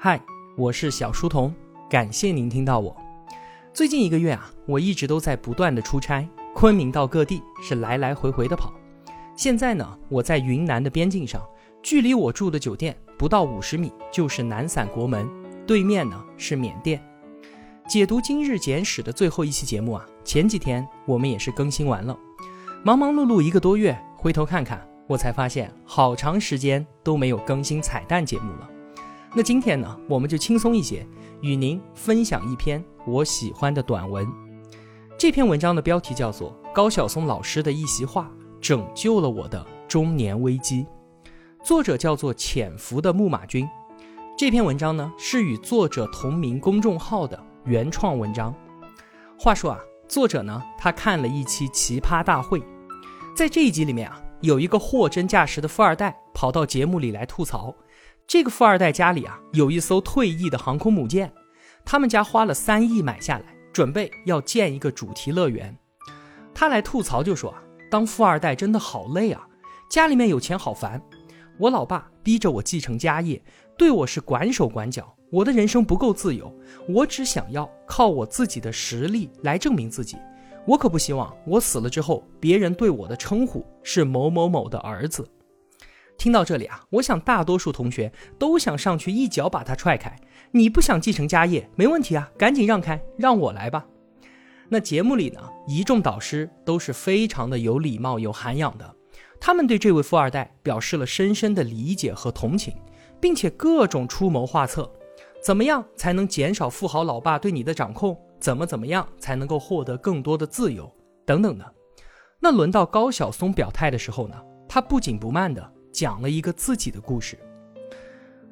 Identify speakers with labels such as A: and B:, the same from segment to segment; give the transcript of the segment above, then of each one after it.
A: 嗨，我是小书童，感谢您听到我。最近一个月啊，我一直都在不断的出差，昆明到各地是来来回回的跑。现在呢，我在云南的边境上，距离我住的酒店不到五十米就是南伞国门，对面呢是缅甸。解读今日简史的最后一期节目啊，前几天我们也是更新完了，忙忙碌碌一个多月，回头看看，我才发现好长时间都没有更新彩蛋节目了。那今天呢，我们就轻松一些，与您分享一篇我喜欢的短文。这篇文章的标题叫做《高晓松老师的一席话拯救了我的中年危机》，作者叫做潜伏的牧马君。这篇文章呢是与作者同名公众号的原创文章。话说啊，作者呢他看了一期《奇葩大会》，在这一集里面啊，有一个货真价实的富二代跑到节目里来吐槽。这个富二代家里啊有一艘退役的航空母舰，他们家花了三亿买下来，准备要建一个主题乐园。他来吐槽就说啊，当富二代真的好累啊，家里面有钱好烦。我老爸逼着我继承家业，对我是管手管脚，我的人生不够自由。我只想要靠我自己的实力来证明自己，我可不希望我死了之后，别人对我的称呼是某某某的儿子。听到这里啊，我想大多数同学都想上去一脚把他踹开。你不想继承家业，没问题啊，赶紧让开，让我来吧。那节目里呢，一众导师都是非常的有礼貌、有涵养的，他们对这位富二代表示了深深的理解和同情，并且各种出谋划策，怎么样才能减少富豪老爸对你的掌控？怎么怎么样才能够获得更多的自由？等等的。那轮到高晓松表态的时候呢，他不紧不慢的。讲了一个自己的故事。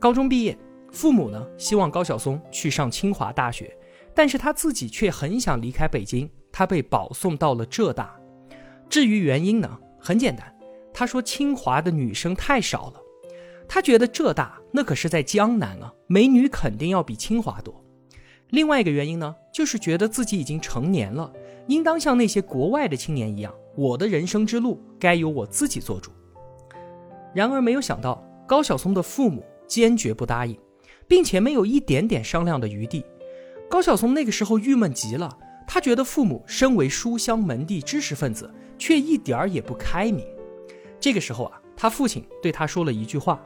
A: 高中毕业，父母呢希望高晓松去上清华大学，但是他自己却很想离开北京，他被保送到了浙大。至于原因呢，很简单，他说清华的女生太少了，他觉得浙大那可是在江南啊，美女肯定要比清华多。另外一个原因呢，就是觉得自己已经成年了，应当像那些国外的青年一样，我的人生之路该由我自己做主。然而没有想到，高晓松的父母坚决不答应，并且没有一点点商量的余地。高晓松那个时候郁闷极了，他觉得父母身为书香门第知识分子，却一点儿也不开明。这个时候啊，他父亲对他说了一句话：“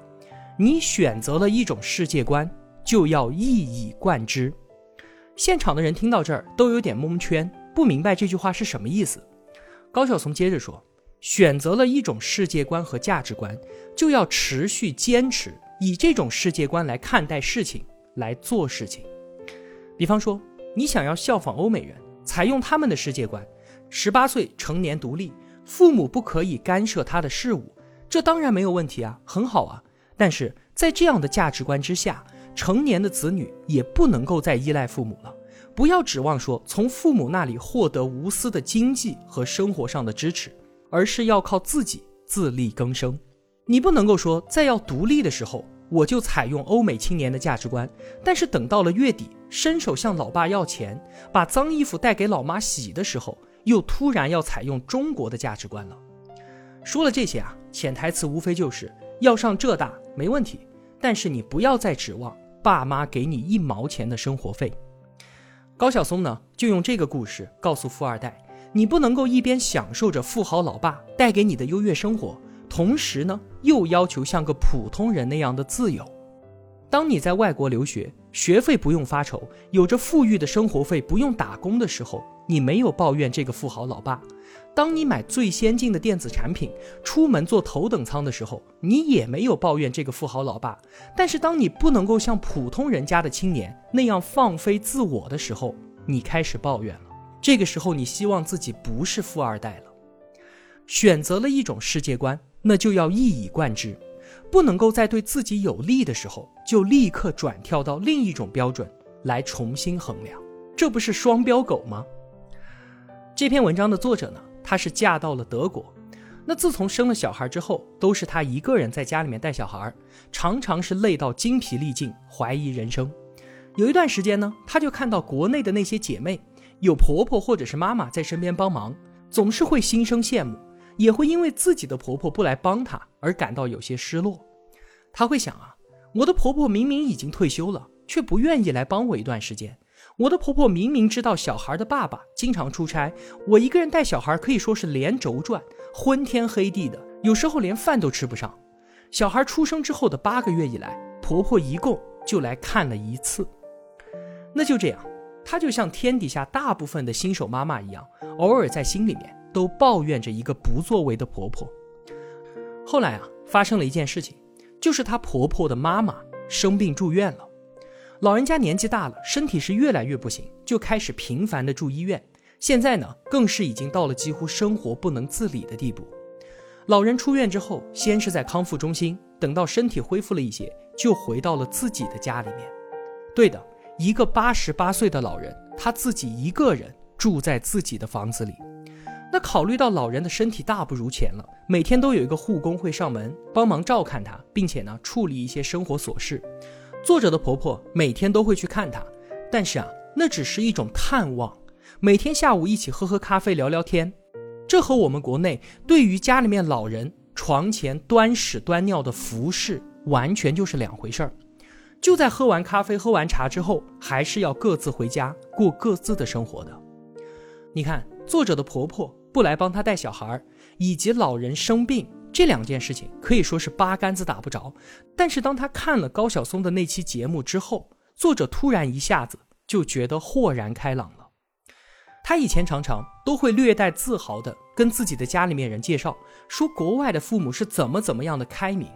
A: 你选择了一种世界观，就要一以贯之。”现场的人听到这儿都有点蒙圈，不明白这句话是什么意思。高晓松接着说。选择了一种世界观和价值观，就要持续坚持以这种世界观来看待事情，来做事情。比方说，你想要效仿欧美人，采用他们的世界观，十八岁成年独立，父母不可以干涉他的事务，这当然没有问题啊，很好啊。但是在这样的价值观之下，成年的子女也不能够再依赖父母了，不要指望说从父母那里获得无私的经济和生活上的支持。而是要靠自己自力更生，你不能够说在要独立的时候我就采用欧美青年的价值观，但是等到了月底伸手向老爸要钱，把脏衣服带给老妈洗的时候，又突然要采用中国的价值观了。说了这些啊，潜台词无非就是要上浙大没问题，但是你不要再指望爸妈给你一毛钱的生活费。高晓松呢，就用这个故事告诉富二代。你不能够一边享受着富豪老爸带给你的优越生活，同时呢又要求像个普通人那样的自由。当你在外国留学，学费不用发愁，有着富裕的生活费，不用打工的时候，你没有抱怨这个富豪老爸；当你买最先进的电子产品，出门坐头等舱的时候，你也没有抱怨这个富豪老爸。但是当你不能够像普通人家的青年那样放飞自我的时候，你开始抱怨了。这个时候，你希望自己不是富二代了，选择了一种世界观，那就要一以贯之，不能够在对自己有利的时候就立刻转跳到另一种标准来重新衡量，这不是双标狗吗？这篇文章的作者呢，她是嫁到了德国，那自从生了小孩之后，都是她一个人在家里面带小孩，常常是累到精疲力尽，怀疑人生。有一段时间呢，她就看到国内的那些姐妹。有婆婆或者是妈妈在身边帮忙，总是会心生羡慕，也会因为自己的婆婆不来帮她而感到有些失落。她会想啊，我的婆婆明明已经退休了，却不愿意来帮我一段时间。我的婆婆明明知道小孩的爸爸经常出差，我一个人带小孩可以说是连轴转，昏天黑地的，有时候连饭都吃不上。小孩出生之后的八个月以来，婆婆一共就来看了一次。那就这样，她就像天底下大部分的新手妈妈一样，偶尔在心里面都抱怨着一个不作为的婆婆。后来啊，发生了一件事情，就是她婆婆的妈妈生病住院了。老人家年纪大了，身体是越来越不行，就开始频繁的住医院。现在呢，更是已经到了几乎生活不能自理的地步。老人出院之后，先是在康复中心，等到身体恢复了一些，就回到了自己的家里面。对的，一个八十八岁的老人，他自己一个人住在自己的房子里。那考虑到老人的身体大不如前了，每天都有一个护工会上门帮忙照看他，并且呢处理一些生活琐事。作者的婆婆每天都会去看他，但是啊，那只是一种探望，每天下午一起喝喝咖啡聊聊天。这和我们国内对于家里面老人床前端屎端尿的服饰完全就是两回事儿。就在喝完咖啡、喝完茶之后，还是要各自回家过各自的生活的。你看，作者的婆婆不来帮她带小孩，以及老人生病这两件事情，可以说是八竿子打不着。但是当她看了高晓松的那期节目之后，作者突然一下子就觉得豁然开朗了。他以前常常都会略带自豪地跟自己的家里面人介绍，说国外的父母是怎么怎么样的开明，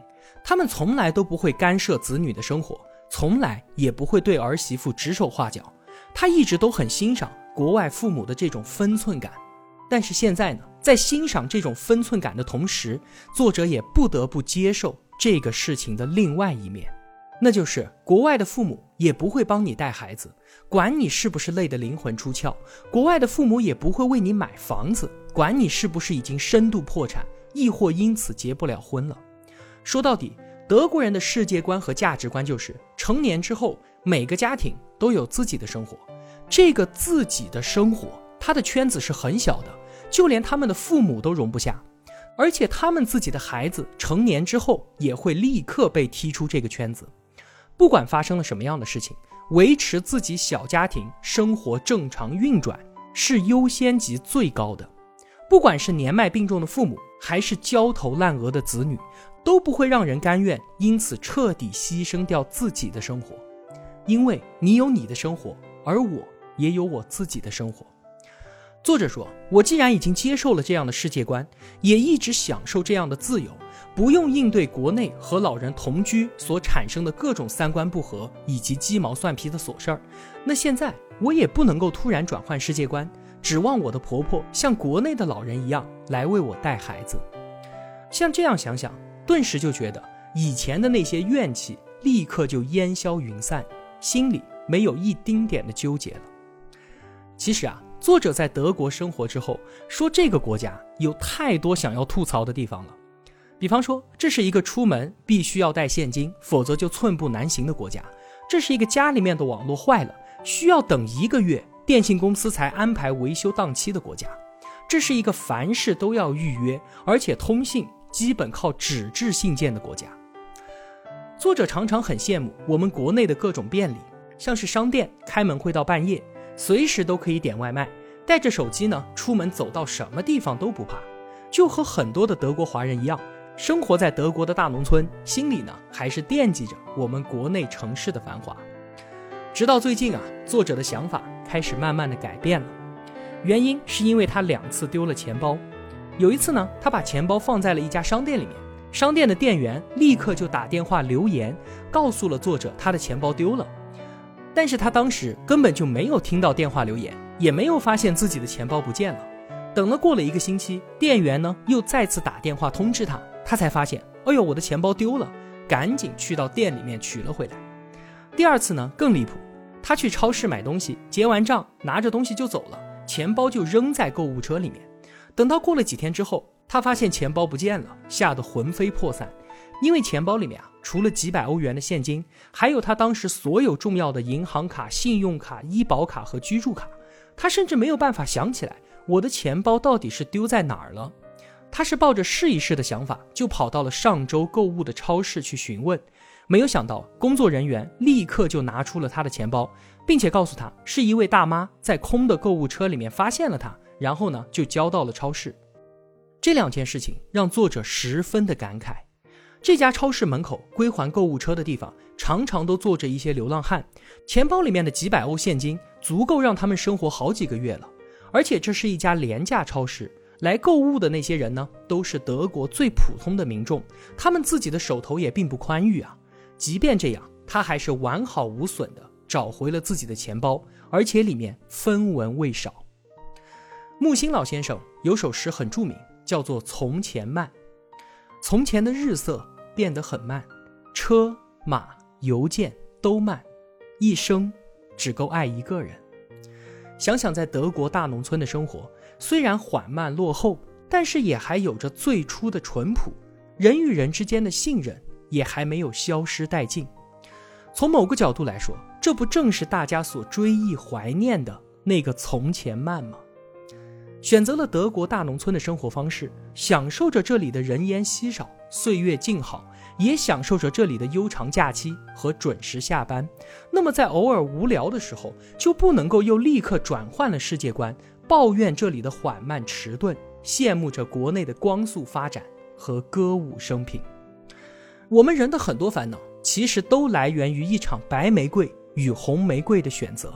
A: 他们从来都不会干涉子女的生活，从来也不会对儿媳妇指手画脚。他一直都很欣赏国外父母的这种分寸感。但是现在呢，在欣赏这种分寸感的同时，作者也不得不接受这个事情的另外一面。那就是国外的父母也不会帮你带孩子，管你是不是累得灵魂出窍；国外的父母也不会为你买房子，管你是不是已经深度破产，亦或因此结不了婚了。说到底，德国人的世界观和价值观就是：成年之后，每个家庭都有自己的生活。这个自己的生活，他的圈子是很小的，就连他们的父母都容不下。而且他们自己的孩子成年之后，也会立刻被踢出这个圈子。不管发生了什么样的事情，维持自己小家庭生活正常运转是优先级最高的。不管是年迈病重的父母，还是焦头烂额的子女，都不会让人甘愿因此彻底牺牲掉自己的生活。因为你有你的生活，而我也有我自己的生活。作者说：“我既然已经接受了这样的世界观，也一直享受这样的自由。”不用应对国内和老人同居所产生的各种三观不合以及鸡毛蒜皮的琐事儿，那现在我也不能够突然转换世界观，指望我的婆婆像国内的老人一样来为我带孩子。像这样想想，顿时就觉得以前的那些怨气立刻就烟消云散，心里没有一丁点的纠结了。其实啊，作者在德国生活之后，说这个国家有太多想要吐槽的地方了。比方说，这是一个出门必须要带现金，否则就寸步难行的国家；这是一个家里面的网络坏了，需要等一个月，电信公司才安排维修档期的国家；这是一个凡事都要预约，而且通信基本靠纸质信件的国家。作者常常很羡慕我们国内的各种便利，像是商店开门会到半夜，随时都可以点外卖，带着手机呢，出门走到什么地方都不怕，就和很多的德国华人一样。生活在德国的大农村，心里呢还是惦记着我们国内城市的繁华。直到最近啊，作者的想法开始慢慢的改变了。原因是因为他两次丢了钱包。有一次呢，他把钱包放在了一家商店里面，商店的店员立刻就打电话留言，告诉了作者他的钱包丢了。但是他当时根本就没有听到电话留言，也没有发现自己的钱包不见了。等了过了一个星期，店员呢又再次打电话通知他。他才发现，哎呦，我的钱包丢了，赶紧去到店里面取了回来。第二次呢更离谱，他去超市买东西，结完账拿着东西就走了，钱包就扔在购物车里面。等到过了几天之后，他发现钱包不见了，吓得魂飞魄散。因为钱包里面啊，除了几百欧元的现金，还有他当时所有重要的银行卡、信用卡、医保卡和居住卡。他甚至没有办法想起来，我的钱包到底是丢在哪儿了。他是抱着试一试的想法，就跑到了上周购物的超市去询问。没有想到，工作人员立刻就拿出了他的钱包，并且告诉他是一位大妈在空的购物车里面发现了他，然后呢就交到了超市。这两件事情让作者十分的感慨。这家超市门口归还购物车的地方，常常都坐着一些流浪汉，钱包里面的几百欧现金足够让他们生活好几个月了。而且这是一家廉价超市，来购物的那些人呢，都是德国最普通的民众，他们自己的手头也并不宽裕啊。即便这样，他还是完好无损的找回了自己的钱包，而且里面分文未少。木心老先生有首诗很著名，叫做《从前慢》。从前的日色变得很慢，车马邮件都慢，一生只够爱一个人。想想在德国大农村的生活，虽然缓慢落后，但是也还有着最初的淳朴，人与人之间的信任。也还没有消失殆尽。从某个角度来说，这不正是大家所追忆怀念的那个从前慢吗？选择了德国大农村的生活方式，享受着这里的人烟稀少、岁月静好，也享受着这里的悠长假期和准时下班。那么，在偶尔无聊的时候，就不能够又立刻转换了世界观，抱怨这里的缓慢迟钝，羡慕着国内的光速发展和歌舞升平。我们人的很多烦恼，其实都来源于一场白玫瑰与红玫瑰的选择。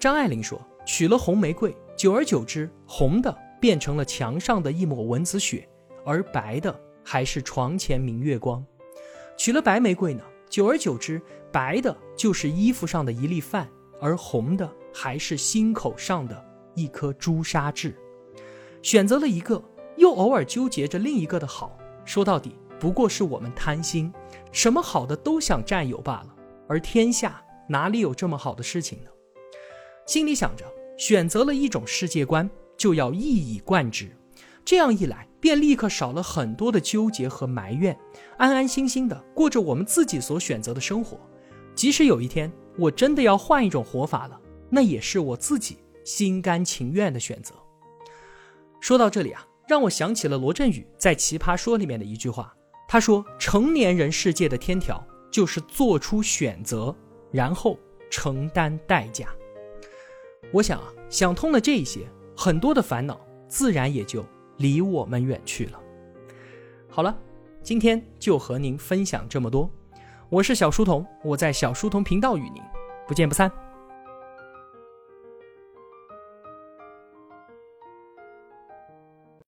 A: 张爱玲说：“娶了红玫瑰，久而久之，红的变成了墙上的一抹蚊子血，而白的还是床前明月光。娶了白玫瑰呢，久而久之，白的就是衣服上的一粒饭，而红的还是心口上的一颗朱砂痣。选择了一个，又偶尔纠结着另一个的好。说到底。”不过是我们贪心，什么好的都想占有罢了。而天下哪里有这么好的事情呢？心里想着，选择了一种世界观，就要一以贯之。这样一来，便立刻少了很多的纠结和埋怨，安安心心的过着我们自己所选择的生活。即使有一天我真的要换一种活法了，那也是我自己心甘情愿的选择。说到这里啊，让我想起了罗振宇在《奇葩说》里面的一句话。他说：“成年人世界的天条就是做出选择，然后承担代价。”我想啊，想通了这些，很多的烦恼自然也就离我们远去了。好了，今天就和您分享这么多。我是小书童，我在小书童频道与您不见不散。